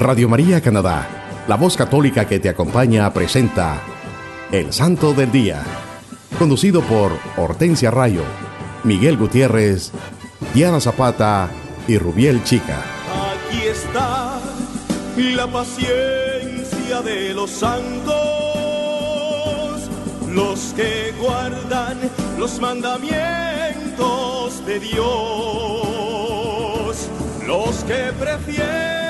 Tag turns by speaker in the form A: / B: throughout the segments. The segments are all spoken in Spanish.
A: Radio María Canadá, la voz católica que te acompaña, presenta El Santo del Día, conducido por Hortensia Rayo, Miguel Gutiérrez, Diana Zapata y Rubiel Chica.
B: Aquí está la paciencia de los santos, los que guardan los mandamientos de Dios, los que prefieren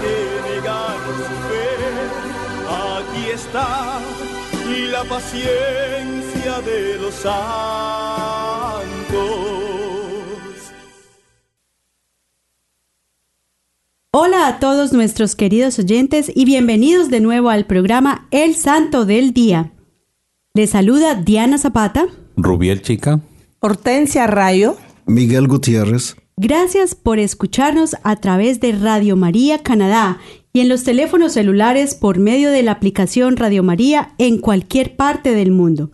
B: que negar su fe. Aquí está la paciencia de los santos.
C: Hola a todos nuestros queridos oyentes y bienvenidos de nuevo al programa El Santo del Día. Les saluda Diana Zapata,
D: Rubiel Chica,
E: Hortensia Rayo,
F: Miguel Gutiérrez.
C: Gracias por escucharnos a través de Radio María Canadá y en los teléfonos celulares por medio de la aplicación Radio María en cualquier parte del mundo.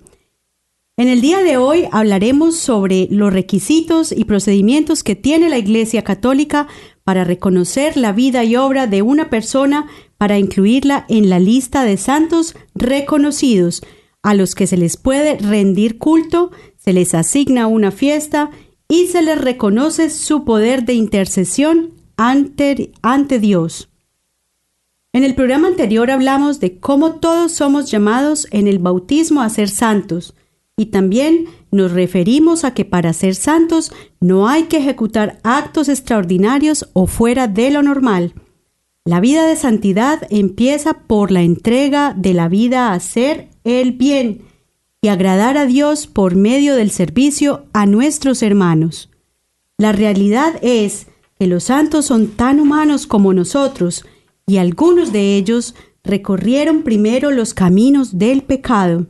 C: En el día de hoy hablaremos sobre los requisitos y procedimientos que tiene la Iglesia Católica para reconocer la vida y obra de una persona para incluirla en la lista de santos reconocidos a los que se les puede rendir culto, se les asigna una fiesta y se les reconoce su poder de intercesión ante, Dios. En el programa anterior hablamos de cómo todos somos llamados en el bautismo a ser santos y también nos referimos a que para ser santos no hay que ejecutar actos extraordinarios o fuera de lo normal. La vida de santidad empieza por la entrega de la vida a hacer el bien y agradar a Dios por medio del servicio a nuestros hermanos. La realidad es que los santos son tan humanos como nosotros, y algunos de ellos recorrieron primero los caminos del pecado,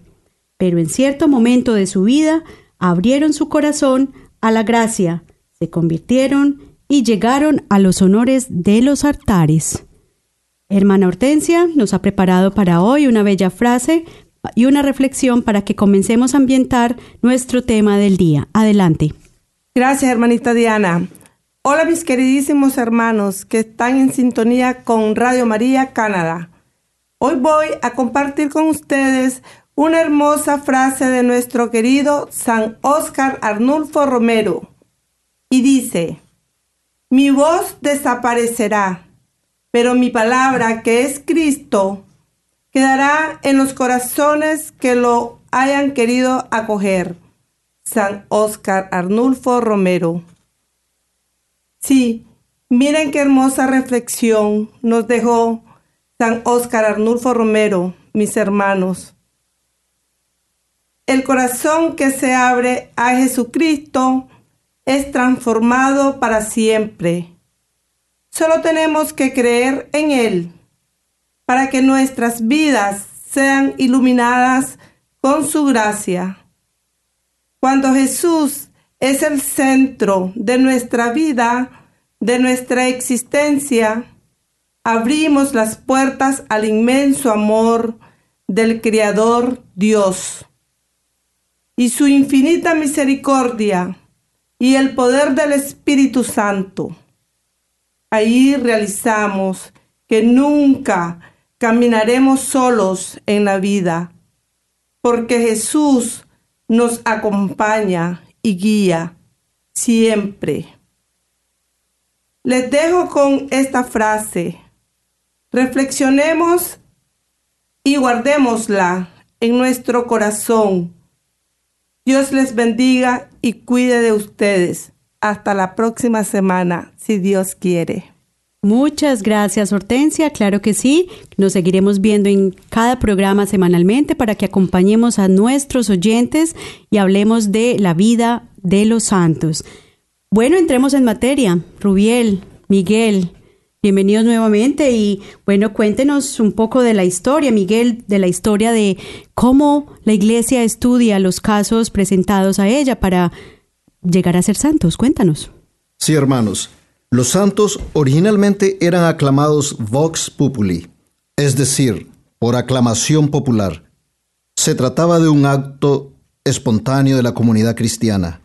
C: pero en cierto momento de su vida abrieron su corazón a la gracia, se convirtieron y llegaron a los honores de los altares. Hermana Hortensia nos ha preparado para hoy una bella frase y una reflexión para que comencemos a ambientar nuestro tema del día. Adelante.
E: Gracias, hermanita Diana. Hola mis queridísimos hermanos que están en sintonía con Radio María Canadá. Hoy voy a compartir con ustedes una hermosa frase de nuestro querido San Óscar Arnulfo Romero. Y dice, mi voz desaparecerá, pero mi palabra que es Cristo quedará en los corazones que lo hayan querido acoger. San Óscar Arnulfo Romero. Sí, miren qué hermosa reflexión nos dejó San Óscar Arnulfo Romero, mis hermanos. El corazón que se abre a Jesucristo es transformado para siempre. Solo tenemos que creer en Él para que nuestras vidas sean iluminadas con su gracia. Cuando Jesús es el centro de nuestra vida, de nuestra existencia, abrimos las puertas al inmenso amor del Creador Dios y su infinita misericordia y el poder del Espíritu Santo. Ahí realizamos que nunca caminaremos solos en la vida, porque Jesús nos acompaña y guía siempre. Les dejo con esta frase. Reflexionemos y guardémosla en nuestro corazón. Dios les bendiga y cuide de ustedes. Hasta la próxima semana, si Dios quiere.
C: Muchas gracias, Hortensia. Claro que sí. Nos seguiremos viendo en cada programa semanalmente para que acompañemos a nuestros oyentes y hablemos de la vida de los santos. Bueno, entremos en materia. Rubiel, Miguel, Bienvenidos nuevamente y bueno, cuéntenos un poco de la historia, Miguel, de la historia de cómo la iglesia estudia los casos presentados a ella para llegar a ser santos. Cuéntanos.
D: Sí, hermanos. Los santos originalmente eran aclamados vox populi, es decir, por aclamación popular. Se trataba de un acto espontáneo de la comunidad cristiana.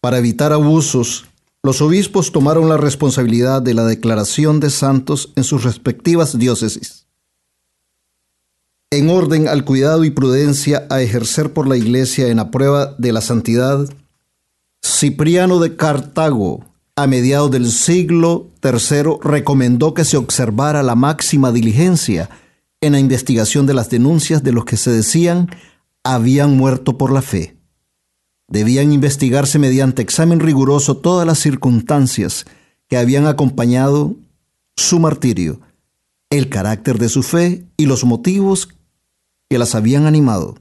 D: Para evitar abusos, los obispos tomaron la responsabilidad de la declaración de santos en sus respectivas diócesis. En orden al cuidado y prudencia a ejercer por la Iglesia en la prueba de la santidad, Cipriano de Cartago, a mediados del siglo III, recomendó que se observara la máxima diligencia en la investigación de las denuncias de los que se decían habían muerto por la fe. Debían investigarse mediante examen riguroso todas las circunstancias que habían acompañado su martirio, el carácter de su fe y los motivos que las habían animado,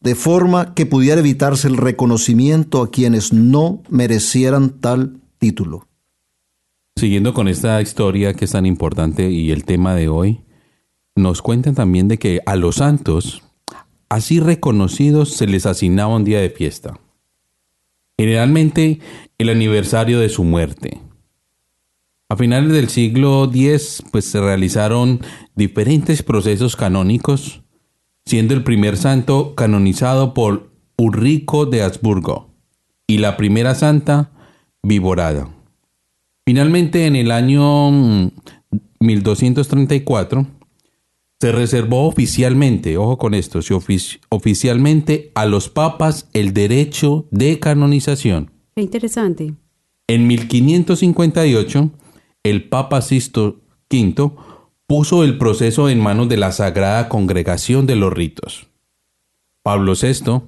D: de forma que pudiera evitarse el reconocimiento a quienes no merecieran tal título.
F: Siguiendo con esta historia que es tan importante y el tema de hoy, nos cuentan también de que a los santos, así reconocidos, se les asignaba un día de fiesta. Generalmente el aniversario de su muerte. A finales del siglo X, pues se realizaron diferentes procesos canónicos, siendo el primer santo canonizado por Ulrico de Habsburgo y la primera santa Viborada. Finalmente, en el año 1234, se reservó oficialmente, ojo con esto, se oficialmente a los papas el derecho de canonización.
C: Qué interesante.
F: En 1558, el Papa Sisto V puso el proceso en manos de la Sagrada Congregación de los Ritos. Pablo VI,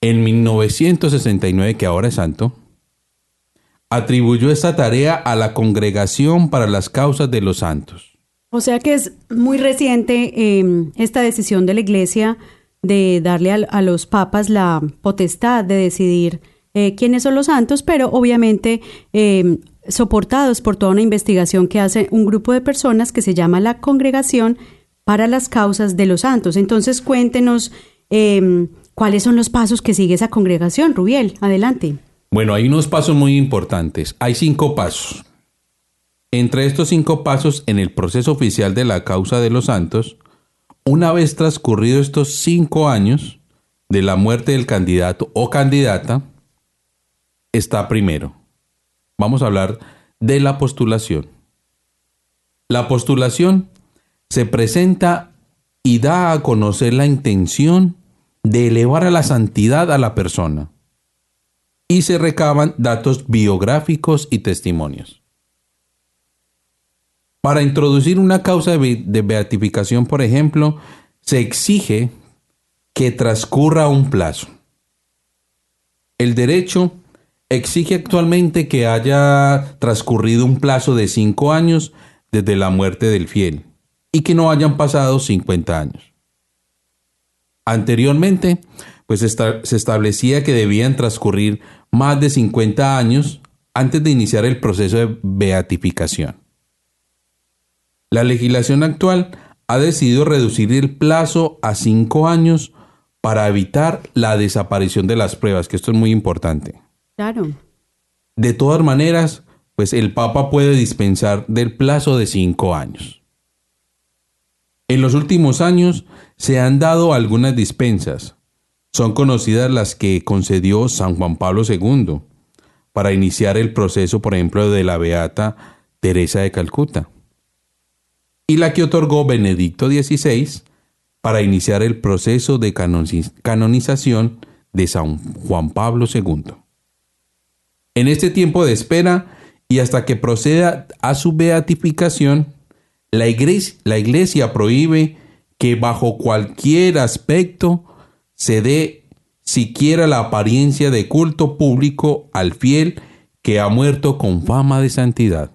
F: en 1969, que ahora es santo, atribuyó esta tarea a la Congregación para las Causas de los Santos.
C: O sea que es muy reciente em, esta decisión de la Iglesia de darle a, los papas la potestad de decidir eh, quiénes son los santos, pero obviamente em, soportados por toda una investigación que hace un grupo de personas que se llama la Congregación para las Causas de los Santos. Entonces cuéntenos em, cuáles son los pasos que sigue esa congregación. Rubiel, adelante.
F: Bueno, hay unos pasos muy importantes. Hay cinco pasos. Entre estos cinco pasos en el proceso oficial de la causa de los santos, una vez transcurridos estos cinco años de la muerte del candidato o candidata, está primero. Vamos a hablar de la postulación. La postulación se presenta y da a conocer la intención de elevar a la santidad a la persona. Y se recaban datos biográficos y testimonios. Para introducir una causa de beatificación, por ejemplo, se exige que transcurra un plazo. El derecho exige actualmente que haya transcurrido un plazo de cinco años desde la muerte del fiel y que no hayan pasado 50 años. Anteriormente, pues se establecía que debían transcurrir más de 50 años antes de iniciar el proceso de beatificación. La legislación actual ha decidido reducir el plazo a cinco años para evitar la desaparición de las pruebas, que esto es muy importante.
C: Claro.
F: De todas maneras, pues el Papa puede dispensar del plazo de cinco años. En los últimos años se han dado algunas dispensas. Son conocidas las que concedió San Juan Pablo II para iniciar el proceso, por ejemplo, de la Beata Teresa de Calcuta y la que otorgó Benedicto XVI para iniciar el proceso de canonización de San Juan Pablo II. En este tiempo de espera y hasta que proceda a su beatificación, la iglesia, la iglesia prohíbe que bajo cualquier aspecto se dé siquiera la apariencia de culto público al fiel que ha muerto con fama de santidad.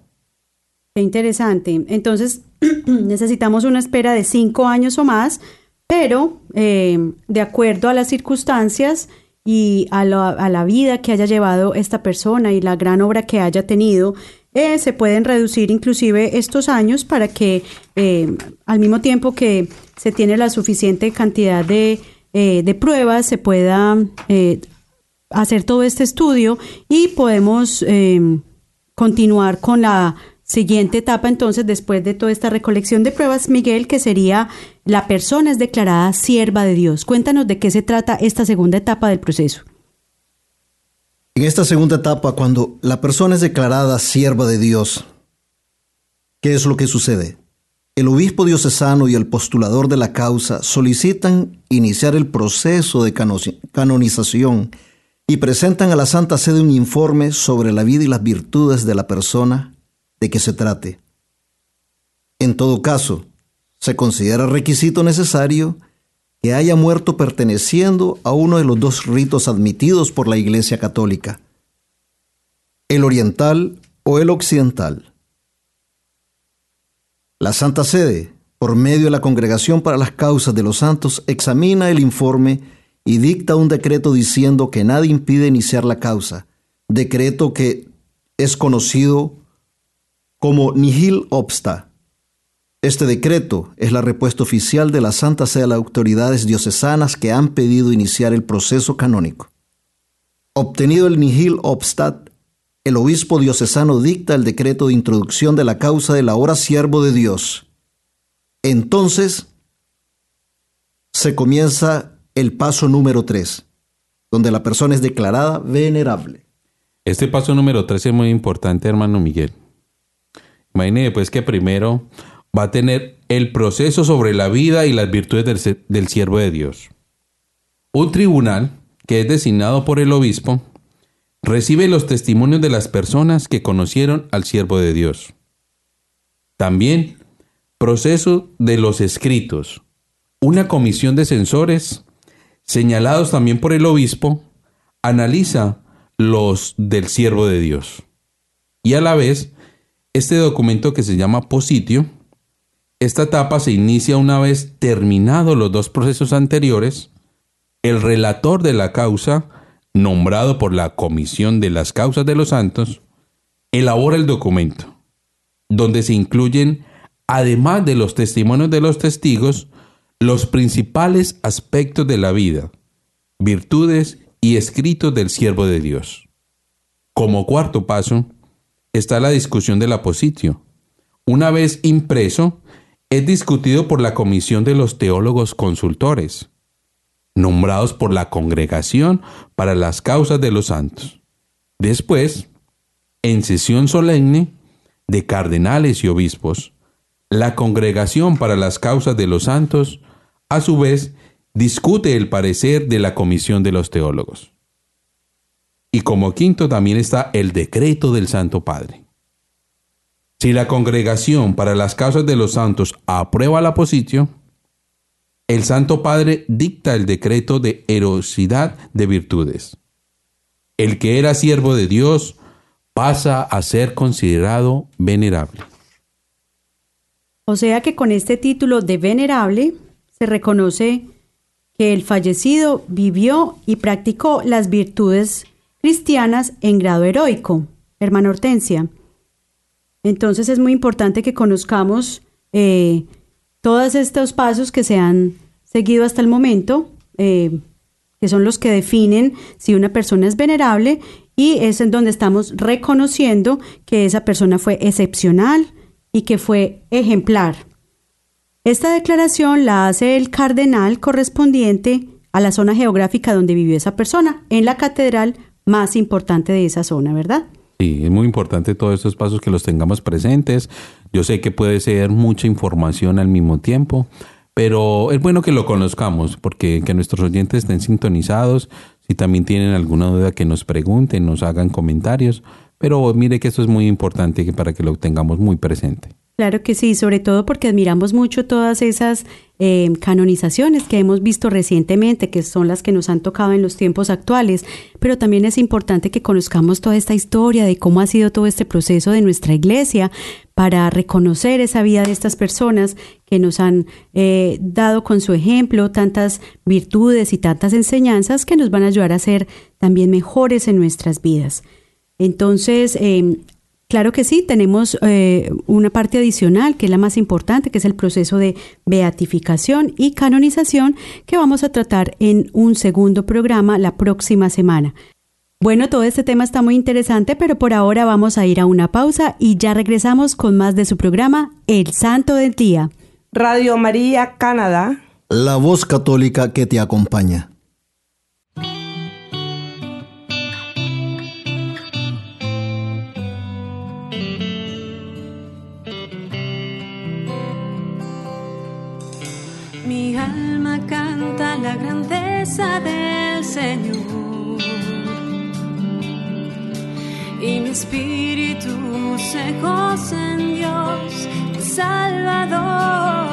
C: Qué interesante. Entonces, necesitamos una espera de cinco años o más, pero eh, de acuerdo a las circunstancias y a la, vida que haya llevado esta persona y la gran obra que haya tenido, eh, se pueden reducir inclusive estos años para que eh, al mismo tiempo que se tiene la suficiente cantidad de, eh, de pruebas, se pueda hacer todo este estudio y podemos continuar con la siguiente etapa entonces después de toda esta recolección de pruebas, Miguel, que sería la persona es declarada sierva de Dios. Cuéntanos de qué se trata esta segunda etapa del proceso.
D: En esta segunda etapa, cuando la persona es declarada sierva de Dios, ¿qué es lo que sucede? El obispo diocesano y el postulador de la causa solicitan iniciar el proceso de canonización y presentan a la Santa Sede un informe sobre la vida y las virtudes de la persona de que se trate. En todo caso, se considera requisito necesario que haya muerto perteneciendo a uno de los dos ritos admitidos por la Iglesia Católica, el oriental o el occidental. La Santa Sede, por medio de la Congregación para las Causas de los Santos, examina el informe y dicta un decreto diciendo que nada impide iniciar la causa, decreto que es conocido como nihil obsta, este decreto es la respuesta oficial de la Santa Sede a las autoridades diocesanas que han pedido iniciar el proceso canónico. Obtenido el nihil obstat, el obispo diocesano dicta el decreto de introducción de la causa de la hora siervo de Dios. Entonces se comienza el paso número 3, donde la persona es declarada venerable.
F: Este paso número 3 es muy importante, hermano Miguel. Imagínese pues que primero va a tener el proceso sobre la vida y las virtudes del, siervo de Dios. Un tribunal, que es designado por el obispo, recibe los testimonios de las personas que conocieron al siervo de Dios. También, proceso de los escritos. Una comisión de censores, señalados también por el obispo, analiza los del siervo de Dios. Y a la vez, este documento que se llama positio, esta etapa se inicia una vez terminados los dos procesos anteriores. El relator de la causa, nombrado por la Comisión de las Causas de los Santos, elabora el documento, donde se incluyen, además de los testimonios de los testigos, los principales aspectos de la vida, virtudes y escritos del siervo de Dios. Como cuarto paso, está la discusión del apositio. Una vez impreso, es discutido por la Comisión de los Teólogos Consultores, nombrados por la Congregación para las Causas de los Santos. Después, en sesión solemne de cardenales y obispos, la Congregación para las Causas de los Santos, a su vez, discute el parecer de la Comisión de los Teólogos. Y como quinto también está el decreto del Santo Padre. Si la congregación para las causas de los santos aprueba la posición, el Santo Padre dicta el decreto de erosidad de virtudes. El que era siervo de Dios pasa a ser considerado venerable.
C: O sea que con este título de venerable se reconoce que el fallecido vivió y practicó las virtudes cristianas en grado heroico. Hermana Hortensia. Entonces es muy importante que conozcamos eh, todos estos pasos que se han seguido hasta el momento, eh, que son los que definen si una persona es venerable y es en donde estamos reconociendo que esa persona fue excepcional y que fue ejemplar. Esta declaración la hace el cardenal correspondiente a la zona geográfica donde vivió esa persona, en la catedral más importante de esa zona, ¿verdad?
F: Sí, es muy importante todos estos pasos que los tengamos presentes. Yo sé que puede ser mucha información al mismo tiempo, pero es bueno que lo conozcamos porque que nuestros oyentes estén sintonizados. Si también tienen alguna duda que nos pregunten, nos hagan comentarios. Pero mire que esto es muy importante para que lo tengamos muy presente.
C: Claro que sí, sobre todo porque admiramos mucho todas esas eh, canonizaciones que hemos visto recientemente, que son las que nos han tocado en los tiempos actuales, pero también es importante que conozcamos toda esta historia de cómo ha sido todo este proceso de nuestra iglesia para reconocer esa vida de estas personas que nos han eh, dado con su ejemplo tantas virtudes y tantas enseñanzas que nos van a ayudar a ser también mejores en nuestras vidas. Entonces, eh, Claro que sí, tenemos eh, una parte adicional que es la más importante, que es el proceso de beatificación y canonización que vamos a tratar en un segundo programa la próxima semana. Bueno, todo este tema está muy interesante, pero por ahora vamos a ir a una pausa y ya regresamos con más de su programa El Santo del Día.
E: Radio María Canadá.
D: La voz católica que te acompaña.
G: Mi alma canta la grandeza del Señor. Y mi espíritu se goza en Dios, Salvador,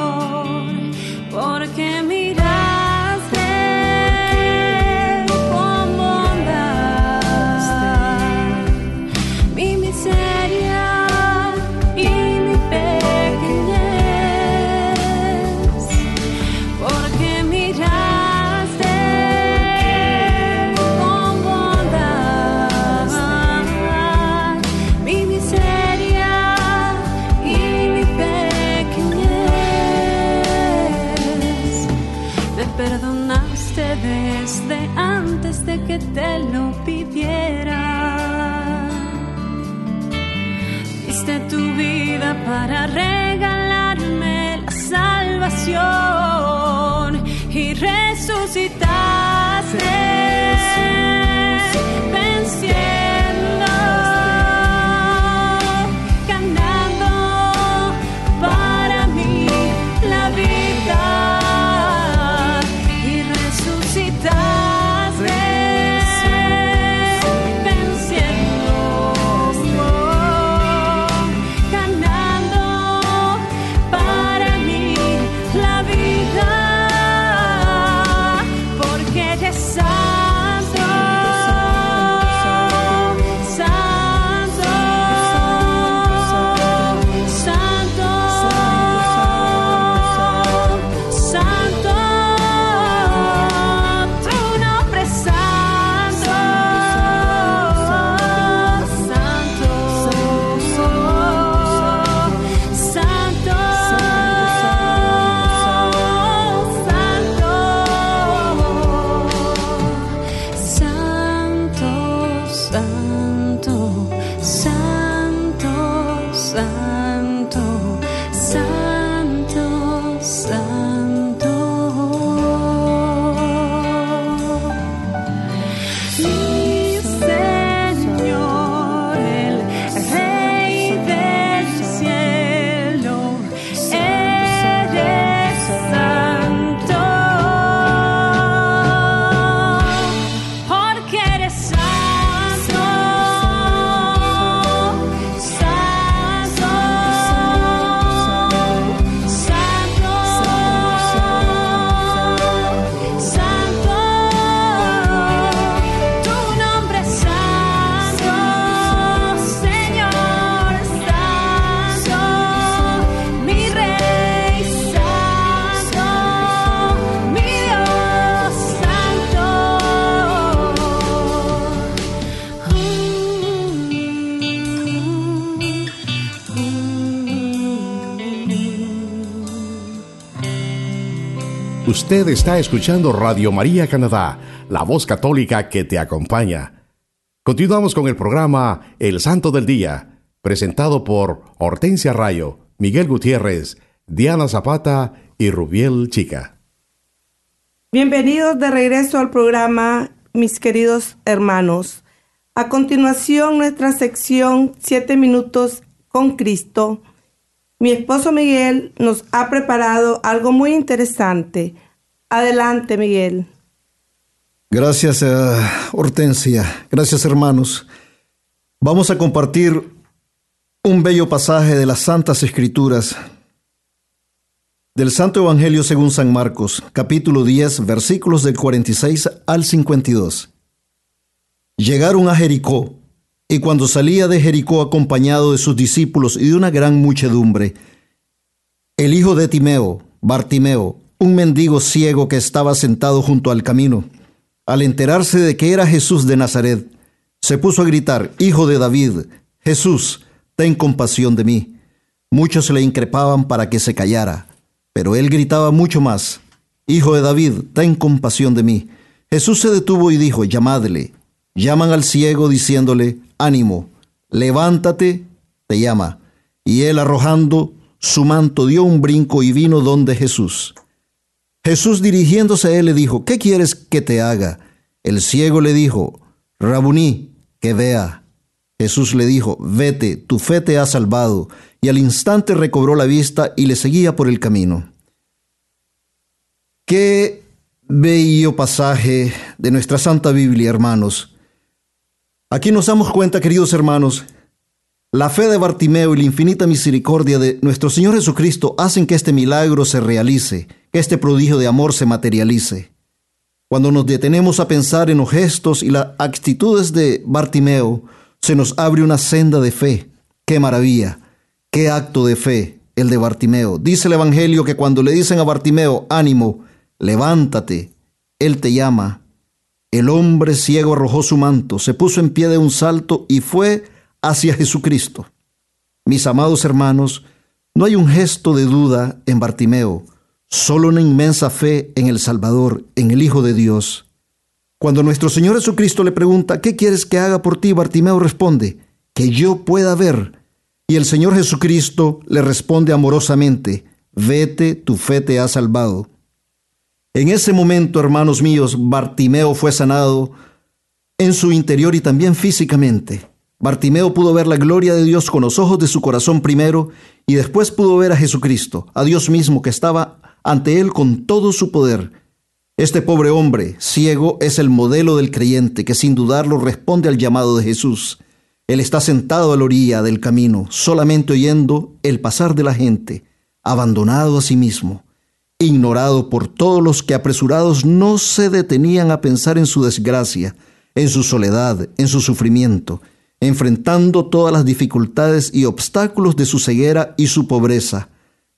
G: para regalarme la salvación
A: Usted está escuchando Radio María Canadá, la voz católica que te acompaña. Continuamos con el programa El Santo del Día, presentado por Hortensia Rayo, Miguel Gutiérrez, Diana Zapata y Rubiel Chica.
E: Bienvenidos de regreso al programa, mis queridos hermanos. A continuación, nuestra sección 7 minutos con Cristo. Mi esposo Miguel nos ha preparado algo muy interesante. Adelante, Miguel.
D: Gracias, eh, Hortensia. Gracias, hermanos. Vamos a compartir un bello pasaje de las Santas Escrituras del Santo Evangelio según San Marcos, capítulo 10, versículos del 46 al 52. Llegaron a Jericó, y cuando salía de Jericó acompañado de sus discípulos y de una gran muchedumbre, el hijo de Timeo, Bartimeo, un mendigo ciego que estaba sentado junto al camino, al enterarse de que era Jesús de Nazaret, se puso a gritar, Hijo de David, Jesús, ten compasión de mí. Muchos le increpaban para que se callara, pero él gritaba mucho más, Hijo de David, ten compasión de mí. Jesús se detuvo y dijo, llamadle. Llaman al ciego diciéndole, ánimo, levántate, te llama. Y él arrojando su manto dio un brinco y vino donde Jesús. Jesús dirigiéndose a él le dijo, ¿qué quieres que te haga? El ciego le dijo, Rabuní, que vea. Jesús le dijo, vete, tu fe te ha salvado. Y al instante recobró la vista y le seguía por el camino. Qué bello pasaje de nuestra Santa Biblia, hermanos. Aquí nos damos cuenta, queridos hermanos, la fe de Bartimeo y la infinita misericordia de nuestro Señor Jesucristo hacen que este milagro se realice, este prodigio de amor se materialice. Cuando nos detenemos a pensar en los gestos y las actitudes de Bartimeo, se nos abre una senda de fe. ¡Qué maravilla! ¡Qué acto de fe el de Bartimeo! Dice el Evangelio que cuando le dicen a Bartimeo, ánimo, levántate, Él te llama. El hombre ciego arrojó su manto, se puso en pie de un salto y fue hacia Jesucristo. Mis amados hermanos, no hay un gesto de duda en Bartimeo, solo una inmensa fe en el Salvador, en el Hijo de Dios. Cuando nuestro Señor Jesucristo le pregunta, ¿qué quieres que haga por ti? Bartimeo responde, que yo pueda ver. Y el Señor Jesucristo le responde amorosamente, vete, tu fe te ha salvado. En ese momento, hermanos míos, Bartimeo fue sanado en su interior y también físicamente. Bartimeo pudo ver la gloria de Dios con los ojos de su corazón primero y después pudo ver a Jesucristo, a Dios mismo que estaba ante él con todo su poder. Este pobre hombre, ciego, es el modelo del creyente que sin dudarlo responde al llamado de Jesús. Él está sentado a la orilla del camino, solamente oyendo el pasar de la gente, abandonado a sí mismo ignorado por todos los que apresurados no se detenían a pensar en su desgracia, en su soledad, en su sufrimiento, enfrentando todas las dificultades y obstáculos de su ceguera y su pobreza.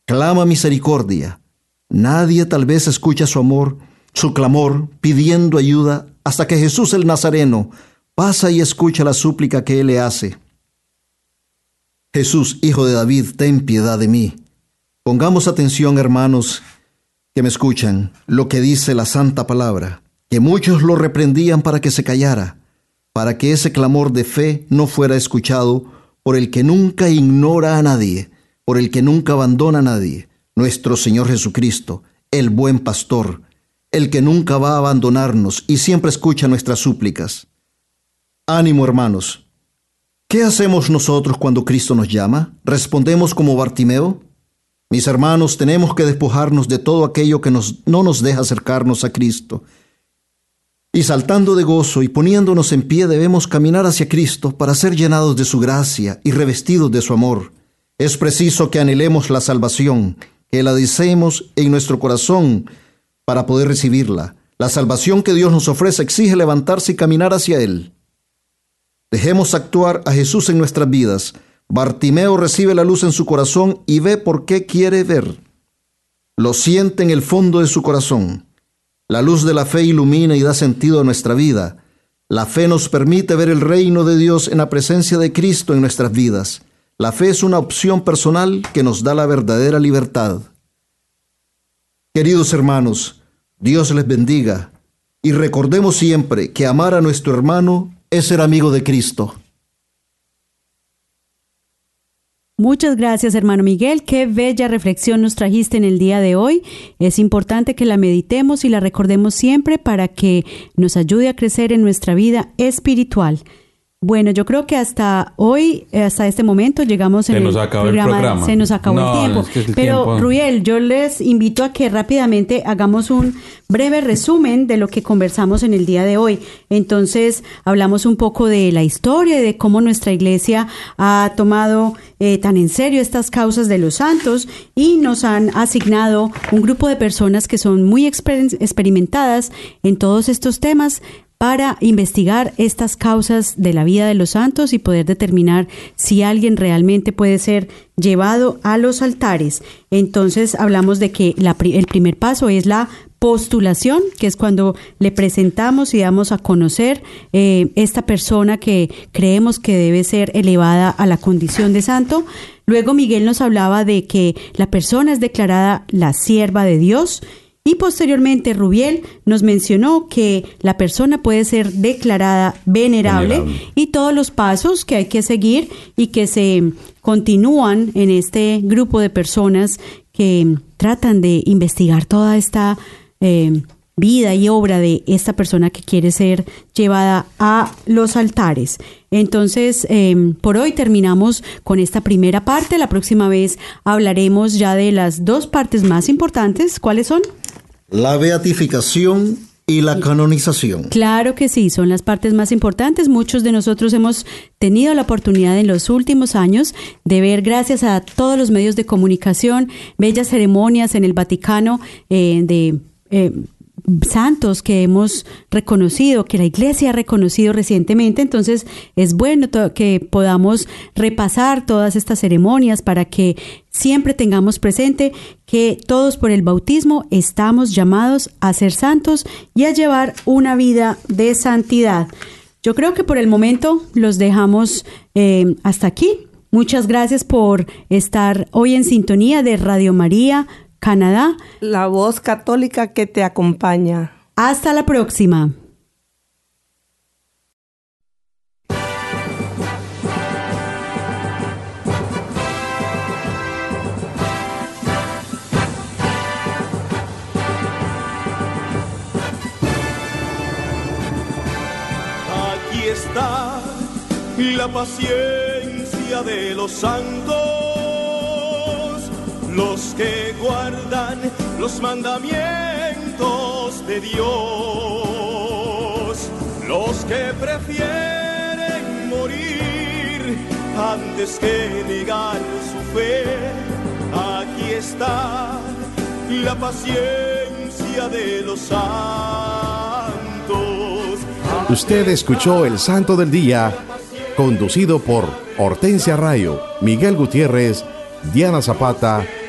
D: Clama misericordia. Nadie tal vez escucha su amor, su clamor, pidiendo ayuda, hasta que Jesús el Nazareno pasa y escucha la súplica que él le hace. Jesús, Hijo de David, ten piedad de mí. Pongamos atención, hermanos, que me escuchan lo que dice la santa palabra, que muchos lo reprendían para que se callara, para que ese clamor de fe no fuera escuchado por el que nunca ignora a nadie, por el que nunca abandona a nadie, nuestro Señor Jesucristo, el buen pastor, el que nunca va a abandonarnos y siempre escucha nuestras súplicas. Ánimo, hermanos. ¿Qué hacemos nosotros cuando Cristo nos llama? ¿Respondemos como Bartimeo? Mis hermanos, tenemos que despojarnos de todo aquello que nos, no nos deja acercarnos a Cristo. Y saltando de gozo y poniéndonos en pie debemos caminar hacia Cristo para ser llenados de su gracia y revestidos de su amor. Es preciso que anhelemos la salvación, que la deseemos en nuestro corazón para poder recibirla. La salvación que Dios nos ofrece exige levantarse y caminar hacia Él. Dejemos actuar a Jesús en nuestras vidas Bartimeo recibe la luz en su corazón y ve por qué quiere ver. Lo siente en el fondo de su corazón. La luz de la fe ilumina y da sentido a nuestra vida. La fe nos permite ver el reino de Dios en la presencia de Cristo en nuestras vidas. La fe es una opción personal que nos da la verdadera libertad. Queridos hermanos, Dios les bendiga y recordemos siempre que amar a nuestro hermano es ser amigo de Cristo.
C: Muchas gracias, hermano Miguel. Qué bella reflexión nos trajiste en el día de hoy. Es importante que la meditemos y la recordemos siempre para que nos ayude a crecer en nuestra vida espiritual. Bueno, yo creo que hasta hoy, eh, hasta este momento, llegamos en
F: Se nos
C: el,
F: acabó el
C: programa.
F: programa.
C: Se nos acabó
F: No,
C: el tiempo.
F: es que el
C: Pero,
F: tiempo-
C: Ruel, yo les invito a que rápidamente hagamos un breve resumen de lo que conversamos en el día de hoy. Entonces, hablamos un poco de la historia y de cómo nuestra iglesia ha tomado eh, tan en serio estas causas de los santos y nos han asignado un grupo de personas que son muy exper- experimentadas en todos estos temas para investigar estas causas de la vida de los santos y poder determinar si alguien realmente puede ser llevado a los altares. Entonces hablamos de que el primer paso es la postulación, que es cuando le presentamos y damos a conocer eh, esta persona que creemos que debe ser elevada a la condición de santo. Luego Miguel nos hablaba de que la persona es declarada la sierva de Dios. Y posteriormente Rubiel nos mencionó que la persona puede ser declarada venerable,
F: Venerable.
C: y todos los pasos que hay que seguir y que se continúan en este grupo de personas que tratan de investigar toda esta eh, vida y obra de esta persona que quiere ser llevada a los altares. Entonces, eh, por hoy terminamos con esta primera parte. La próxima vez hablaremos ya de las dos partes más importantes. ¿Cuáles son?
D: La beatificación y la canonización.
C: Claro que sí, son las partes más importantes. Muchos de nosotros hemos tenido la oportunidad en los últimos años de ver, gracias a todos los medios de comunicación, bellas ceremonias en el Vaticano eh, de... eh, santos que hemos reconocido, que la iglesia ha reconocido recientemente, entonces es bueno que podamos repasar todas estas ceremonias para que siempre tengamos presente que todos por el bautismo estamos llamados a ser santos y a llevar una vida de santidad. Yo creo que por el momento los dejamos eh, hasta aquí. Muchas gracias por estar hoy en sintonía de Radio María, Canadá.
E: La voz católica que te acompaña.
C: Hasta la próxima.
B: Aquí está la paciencia de los santos, los que guardan los mandamientos de Dios, los que prefieren morir antes que negar su fe. Aquí está la paciencia de los santos.
A: Usted escuchó El Santo del Día, conducido por Hortensia Rayo, Miguel Gutiérrez, Diana Zapata